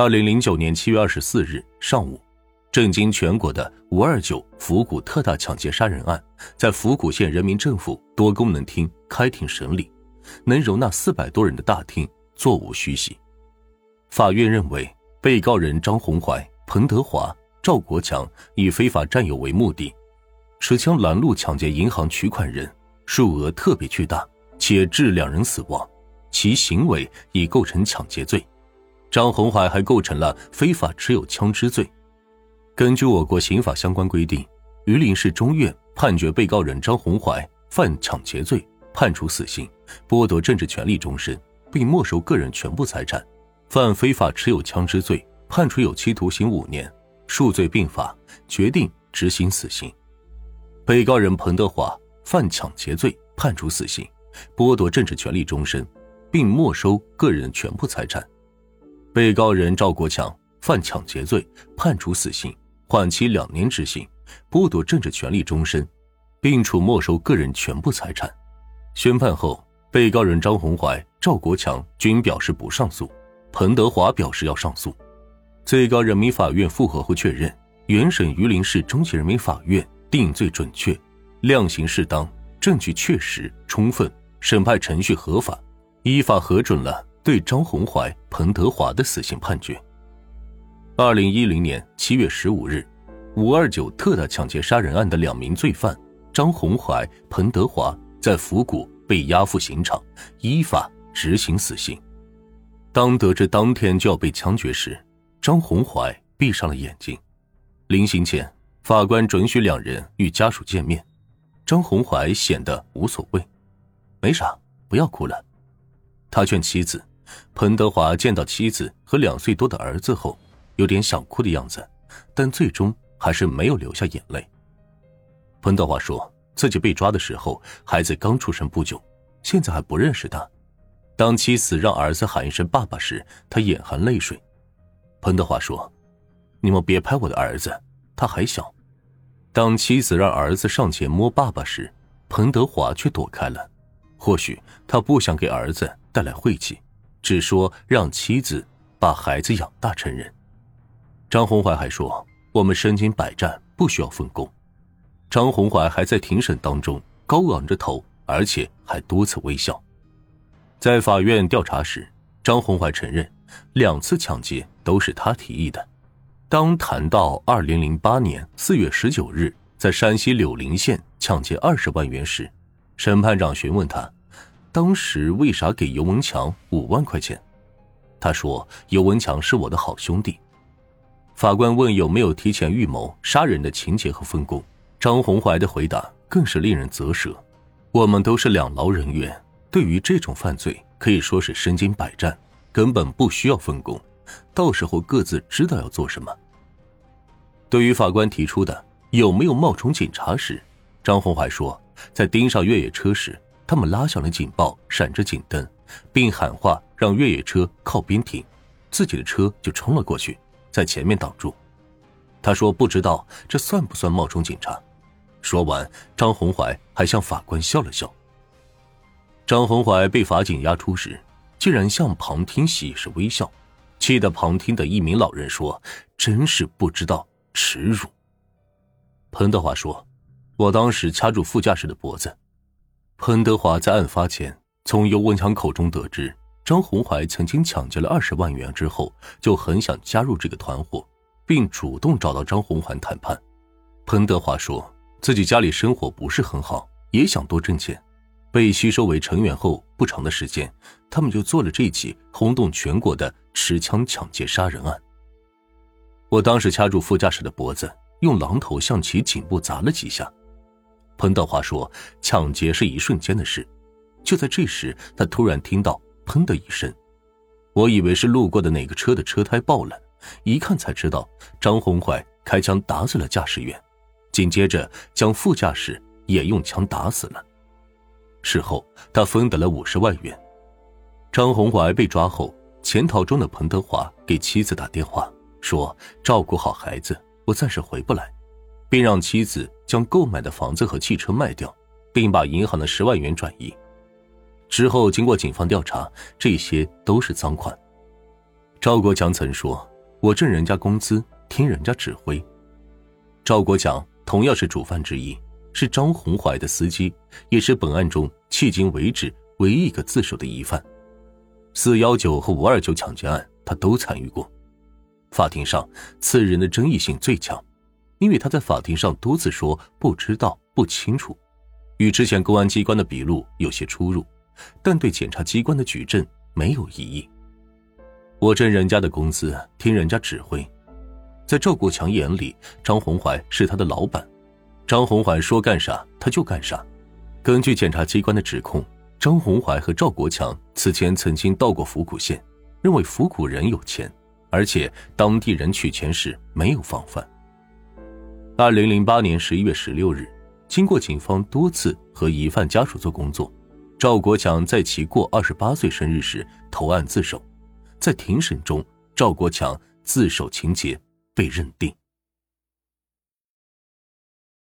二零零九年七月二十四日上午，震惊全国的“五二九”府谷特大抢劫杀人案，在府谷县人民政府多功能厅开庭审理，能容纳四百多人的大厅座无虚席。法院认为，被告人张红怀、彭德华、赵国强以非法占有为目的，持枪拦路抢劫银行取款人，数额特别巨大，且致两人死亡，其行为已构成抢劫罪。张红怀还构成了非法持有枪支罪。根据我国刑法相关规定，榆林市中院判决被告人张红怀犯抢劫罪，判处死刑，剥夺政治权利终身，并没收个人全部财产；犯非法持有枪支罪，判处有期徒刑五年，数罪并罚，决定执行死刑。被告人彭德华犯抢劫罪，判处死刑，剥夺政治权利终身，并没收个人全部财产。被告人赵国强犯抢劫罪，判处死刑，缓期两年执行，剥夺政治权利终身，并处没收个人全部财产。宣判后，被告人张红怀、赵国强均表示不上诉，彭德华表示要上诉。最高人民法院复核后确认，原审榆林市中级人民法院定罪准确，量刑适当，证据确实充分，审判程序合法，依法核准了。对张红怀、彭德华的死刑判决。二零一零年七月十五日，五二九特大抢劫杀人案的两名罪犯张红怀、彭德华在府谷被押赴刑场，依法执行死刑。当得知当天就要被枪决时，张红怀闭上了眼睛。临行前，法官准许两人与家属见面，张红怀显得无所谓，没啥，不要哭了。他劝妻子。彭德华见到妻子和两岁多的儿子后，有点想哭的样子，但最终还是没有流下眼泪。彭德华说自己被抓的时候，孩子刚出生不久，现在还不认识他。当妻子让儿子喊一声“爸爸”时，他眼含泪水。彭德华说：“你们别拍我的儿子，他还小。”当妻子让儿子上前摸爸爸时，彭德华却躲开了。或许他不想给儿子带来晦气。只说让妻子把孩子养大成人。张红怀还说：“我们身经百战，不需要分工。”张红怀还在庭审当中高昂着头，而且还多次微笑。在法院调查时，张红怀承认两次抢劫都是他提议的。当谈到2008年4月19日在山西柳林县抢劫二十万元时，审判长询问他。当时为啥给尤文强五万块钱？他说：“尤文强是我的好兄弟。”法官问有没有提前预谋杀人的情节和分工，张红怀的回答更是令人啧舌：“我们都是两劳人员，对于这种犯罪可以说是身经百战，根本不需要分工，到时候各自知道要做什么。”对于法官提出的有没有冒充警察时，张红怀说：“在盯上越野车时。”他们拉响了警报，闪着警灯，并喊话让越野车靠边停，自己的车就冲了过去，在前面挡住。他说：“不知道这算不算冒充警察？”说完，张红怀还向法官笑了笑。张红怀被法警押出时，竟然向旁听喜是微笑，气得旁听的一名老人说：“真是不知道耻辱。”彭德华说：“我当时掐住副驾驶的脖子。”彭德华在案发前从尤文强口中得知张红怀曾经抢劫了二十万元之后，就很想加入这个团伙，并主动找到张红怀谈判。彭德华说自己家里生活不是很好，也想多挣钱。被吸收为成员后不长的时间，他们就做了这起轰动全国的持枪抢劫杀人案。我当时掐住副驾驶的脖子，用榔头向其颈部砸了几下。彭德华说：“抢劫是一瞬间的事，就在这时，他突然听到‘砰’的一声，我以为是路过的哪个车的车胎爆了，一看才知道张红怀开枪打死了驾驶员，紧接着将副驾驶也用枪打死了。事后，他分得了五十万元。张红怀被抓后，潜逃中的彭德华给妻子打电话说：‘照顾好孩子，我暂时回不来。’”并让妻子将购买的房子和汽车卖掉，并把银行的十万元转移。之后，经过警方调查，这些都是赃款。赵国强曾说：“我挣人家工资，听人家指挥。”赵国强同样是主犯之一，是张红怀的司机，也是本案中迄今为止唯一一个自首的疑犯。四幺九和五二九抢劫案，他都参与过。法庭上，此人的争议性最强，因为他在法庭上多次说不知道、不清楚，与之前公安机关的笔录有些出入，但对检察机关的举证没有异议。我挣人家的工资，听人家指挥。在赵国强眼里，张红怀是他的老板，张红怀说干啥他就干啥。根据检察机关的指控。张红怀和赵国强此前曾经到过府谷县，认为府谷人有钱，而且当地人取钱时没有防范。二零零八年十一月十六日，经过警方多次和疑犯家属做工作，赵国强在其过二十八岁生日时投案自首，在庭审中，赵国强自首情节被认定。